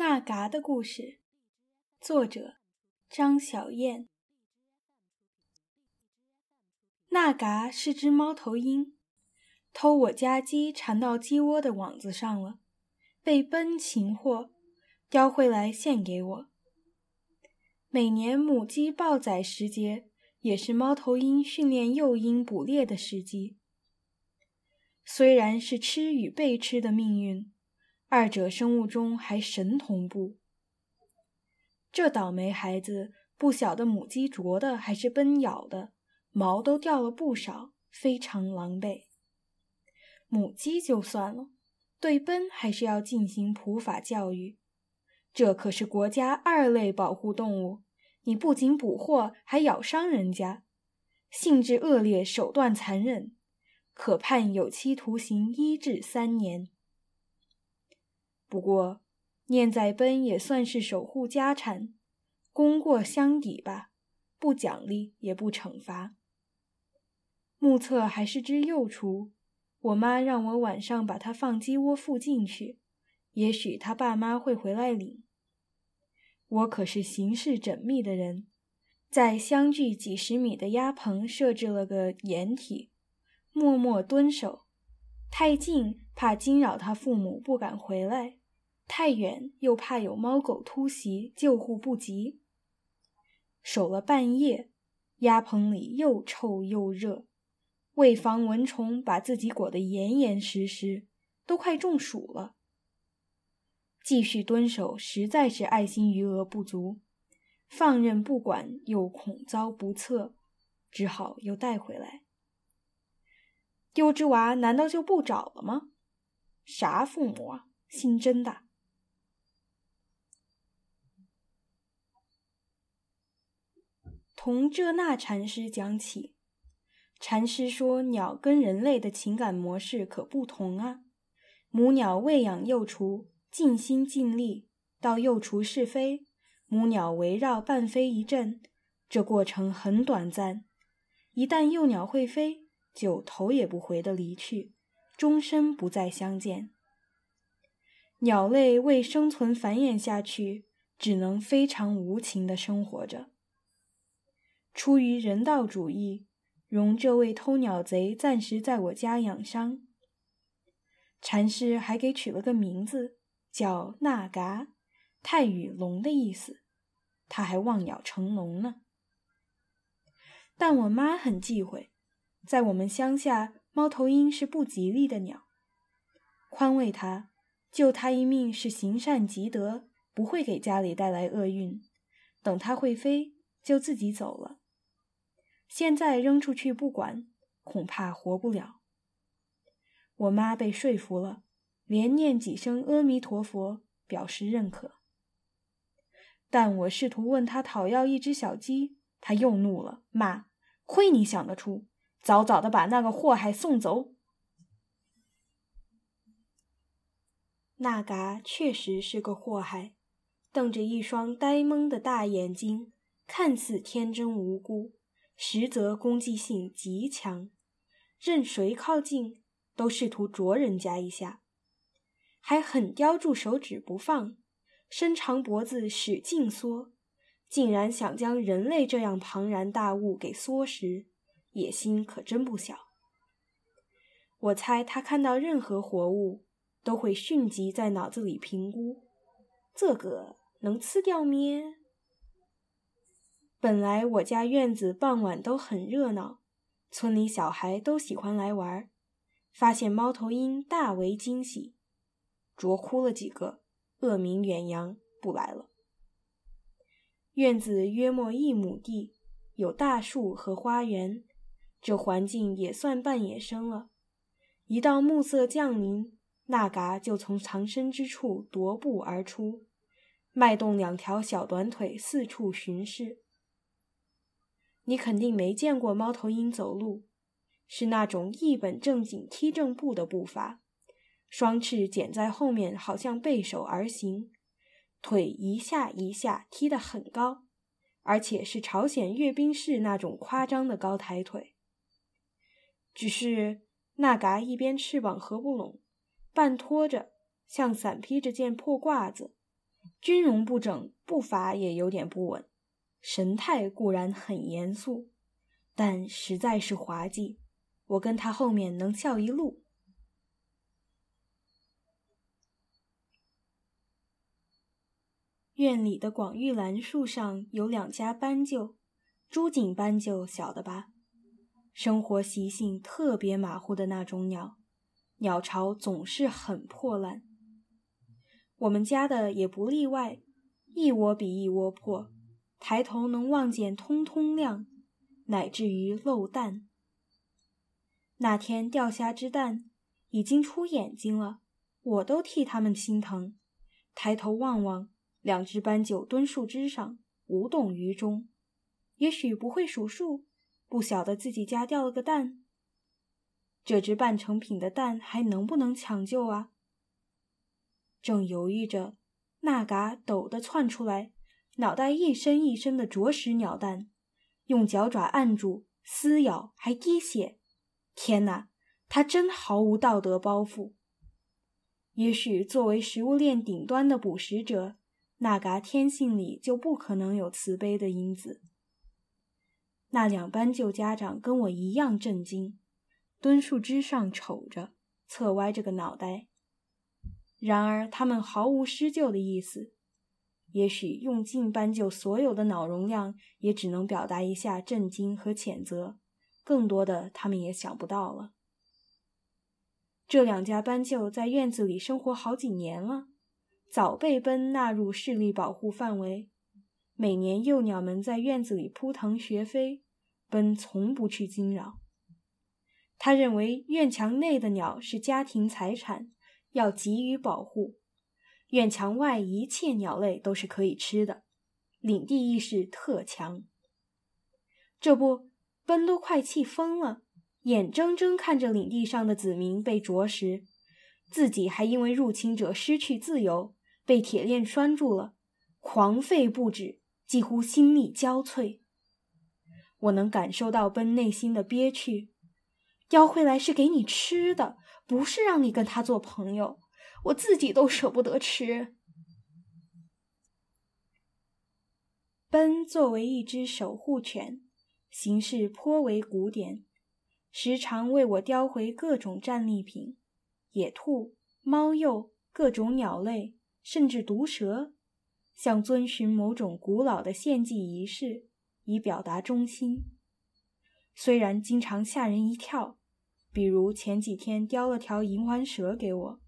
那嘎的故事，作者张小燕。那嘎是只猫头鹰，偷我家鸡缠到鸡窝的网子上了，被奔擒获，叼回来献给我。每年母鸡抱崽时节，也是猫头鹰训练幼鹰捕猎的时机。虽然是吃与被吃的命运。二者生物钟还神同步。这倒霉孩子不晓得母鸡啄的还是奔咬的，毛都掉了不少，非常狼狈。母鸡就算了，对奔还是要进行普法教育。这可是国家二类保护动物，你不仅捕获，还咬伤人家，性质恶劣，手段残忍，可判有期徒刑一至三年。不过，念在奔也算是守护家产，功过相抵吧，不奖励也不惩罚。目测还是只幼雏，我妈让我晚上把它放鸡窝附近去，也许他爸妈会回来领。我可是行事缜密的人，在相距几十米的鸭棚设置了个掩体，默默蹲守。太近怕惊扰他父母，不敢回来。太远又怕有猫狗突袭，救护不及。守了半夜，鸭棚里又臭又热，为防蚊虫，把自己裹得严严实实，都快中暑了。继续蹲守，实在是爱心余额不足，放任不管又恐遭不测，只好又带回来。丢只娃难道就不找了吗？啥父母啊，心真大！从这那禅师讲起，禅师说：“鸟跟人类的情感模式可不同啊。母鸟喂养幼雏，尽心尽力，到幼雏试飞，母鸟围绕伴飞一阵，这过程很短暂。一旦幼鸟会飞，就头也不回地离去，终身不再相见。鸟类为生存繁衍下去，只能非常无情地生活着。”出于人道主义，容这位偷鸟贼暂时在我家养伤。禅师还给取了个名字，叫纳嘎，泰语“龙”的意思。他还望鸟成龙呢。但我妈很忌讳，在我们乡下，猫头鹰是不吉利的鸟。宽慰他，救他一命是行善积德，不会给家里带来厄运。等它会飞，就自己走了。现在扔出去不管，恐怕活不了。我妈被说服了，连念几声阿弥陀佛，表示认可。但我试图问他讨要一只小鸡，他又怒了，骂：“亏你想得出，早早的把那个祸害送走。”那嘎确实是个祸害，瞪着一双呆萌的大眼睛，看似天真无辜。实则攻击性极强，任谁靠近都试图啄人家一下，还狠叼住手指不放，伸长脖子使劲缩，竟然想将人类这样庞然大物给缩食，野心可真不小。我猜他看到任何活物，都会迅即在脑子里评估：这个能吃掉咩？本来我家院子傍晚都很热闹，村里小孩都喜欢来玩。发现猫头鹰大为惊喜，啄哭了几个，恶名远扬，不来了。院子约莫一亩地，有大树和花园，这环境也算半野生了。一到暮色降临，那嘎就从藏身之处踱步而出，迈动两条小短腿，四处巡视。你肯定没见过猫头鹰走路，是那种一本正经踢正步的步伐，双翅剪在后面，好像背手而行，腿一下一下踢得很高，而且是朝鲜阅兵式那种夸张的高抬腿。只是那嘎一边翅膀合不拢，半拖着，像伞披着件破褂子，军容不整，步伐也有点不稳，神态固然很严肃，但实在是滑稽。我跟他后面能笑一路。院里的广玉兰树上有两家斑鸠，朱颈斑鸠晓得吧？生活习性特别马虎的那种鸟，鸟巢总是很破烂。我们家的也不例外，一窝比一窝破，抬头能望见通通亮，乃至于漏蛋。那天钓虾之蛋已经出眼睛了，我都替他们心疼。抬头望望，两只斑鸠蹲树枝上，无动于衷，也许不会数数。不晓得自己家掉了个蛋，这只半成品的蛋还能不能抢救啊？正犹豫着，那嘎陡的窜出来，脑袋一伸一伸的啄食鸟蛋，用脚爪按住撕咬，还滴血。天哪，他真毫无道德包袱。也许作为食物链顶端的捕食者，那嘎天性里就不可能有慈悲的因子。那两班旧家长跟我一样震惊，蹲树枝上瞅着，侧歪着个脑袋。然而他们毫无施救的意思，也许用尽斑鸠所有的脑容量，也只能表达一下震惊和谴责，更多的他们也想不到了。这两家斑鸠在院子里生活好几年了，早被奔纳入视力保护范围。每年幼鸟们在院子里扑腾学飞，奔从不去惊扰。他认为院墙内的鸟是家庭财产，要给予保护；院墙外一切鸟类都是可以吃的，领地意识特强。这不，奔都快气疯了，眼睁睁看着领地上的子民被啄食，自己还因为入侵者失去自由，被铁链拴住了，狂吠不止。几乎心力交瘁，我能感受到奔内心的憋屈。叼回来是给你吃的，不是让你跟他做朋友。我自己都舍不得吃。奔作为一只守护犬，行事颇为古典，时常为我叼回各种战利品：野兔、猫鼬、各种鸟类，甚至毒蛇。像遵循某种古老的献祭仪式，以表达忠心。虽然经常吓人一跳，比如前几天叼了条银环蛇给我。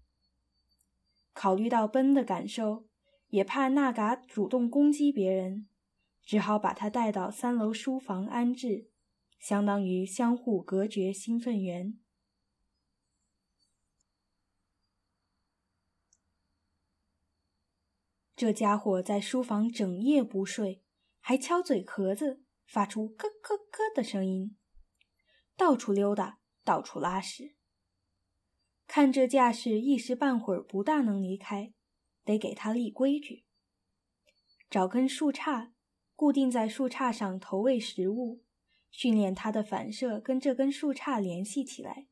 考虑到奔的感受，也怕那嘎主动攻击别人，只好把他带到三楼书房安置，相当于相互隔绝兴奋源。这家伙在书房整夜不睡，还敲嘴壳子，发出咯咯咯的声音，到处溜达，到处拉屎。看这架势，一时半会儿不大能离开，得给他立规矩：找根树杈，固定在树杈上投喂食物，训练它的反射跟这根树杈联系起来。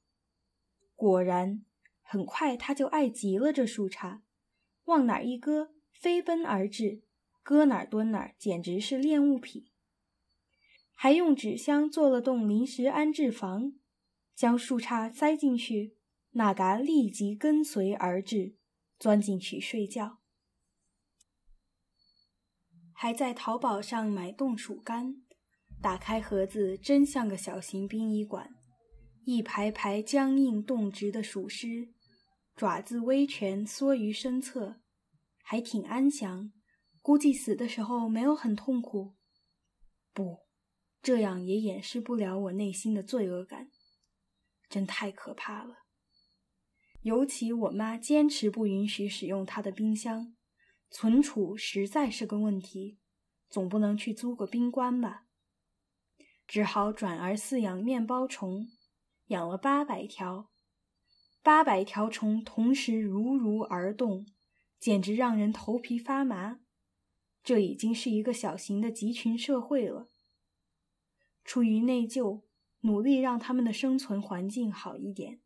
果然，很快他就爱极了这树杈，往哪一搁。飞奔而至，搁哪儿蹲哪儿，简直是恋物癖。还用纸箱做了栋临时安置房，将树杈塞进去，那嘎立即跟随而至，钻进去睡觉。还在淘宝上买冻鼠干，打开盒子，真像个小型殡仪馆，一排排僵硬冻直的鼠尸，爪子微蜷缩于身侧。还挺安详，估计死的时候没有很痛苦。不，这样也掩饰不了我内心的罪恶感，真太可怕了。尤其我妈坚持不允许使用她的冰箱，存储实在是个问题，总不能去租个冰棺吧？只好转而饲养面包虫，养了八百条，八百条虫同时如如而动。简直让人头皮发麻，这已经是一个小型的集群社会了。出于内疚，努力让他们的生存环境好一点，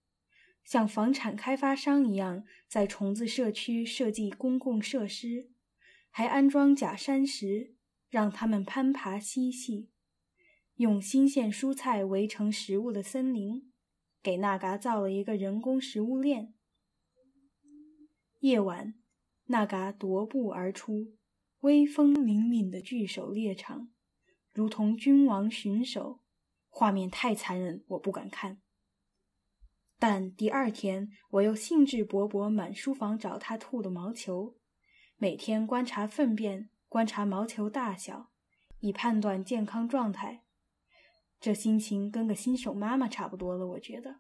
像房产开发商一样，在虫子社区设计公共设施，还安装假山石，让它们攀爬嬉戏；用新鲜蔬菜围成食物的森林，给纳嘎造了一个人工食物链。夜晚，纳嘎踱步而出，威风凛凛的据守猎场，如同君王巡守。画面太残忍，我不敢看。但第二天，我又兴致勃勃满书房找他吐的毛球，每天观察粪便，观察毛球大小，以判断健康状态。这心情跟个新手妈妈差不多了，我觉得。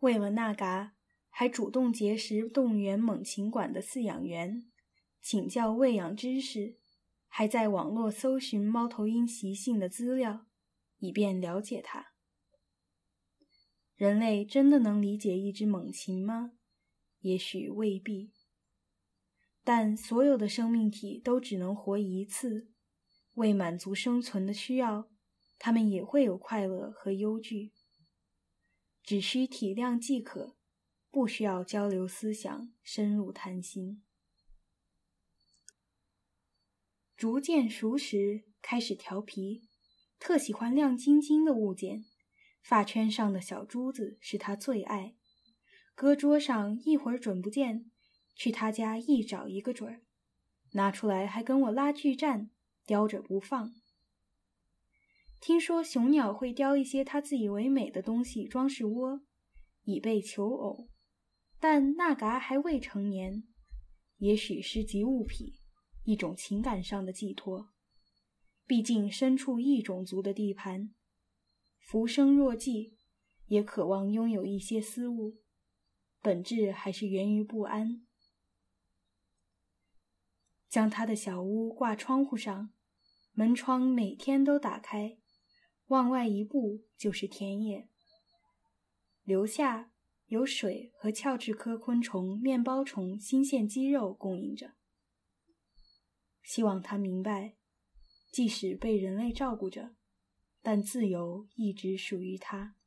为了那嘎，还主动结识动物园猛禽馆的饲养员，请教喂养知识，还在网络搜寻猫头鹰习性的资料。以便了解它。人类真的能理解一只猛禽吗？也许未必。但所有的生命体都只能活一次，为满足生存的需要，它们也会有快乐和忧惧。只需体谅即可，不需要交流思想、深入谈心。逐渐熟识，开始调皮。特喜欢亮晶晶的物件，发圈上的小珠子是他最爱。搁桌上一会儿准不见，去他家一找一个准儿，拿出来还跟我拉锯战，叼着不放。听说雄鸟会叼一些它自以为美的东西装饰窝，以备求偶，但那嘎还未成年，也许是集物癖，一种情感上的寄托。毕竟身处异种族的地盘，浮生若寄，也渴望拥有一些私物，本质还是源于不安。将他的小屋挂窗户上，门窗每天都打开，往外一步就是田野。留下有水和鞘翅科昆虫面包虫新鲜鸡肉供应着。希望他明白。即使被人类照顾着，但自由一直属于他。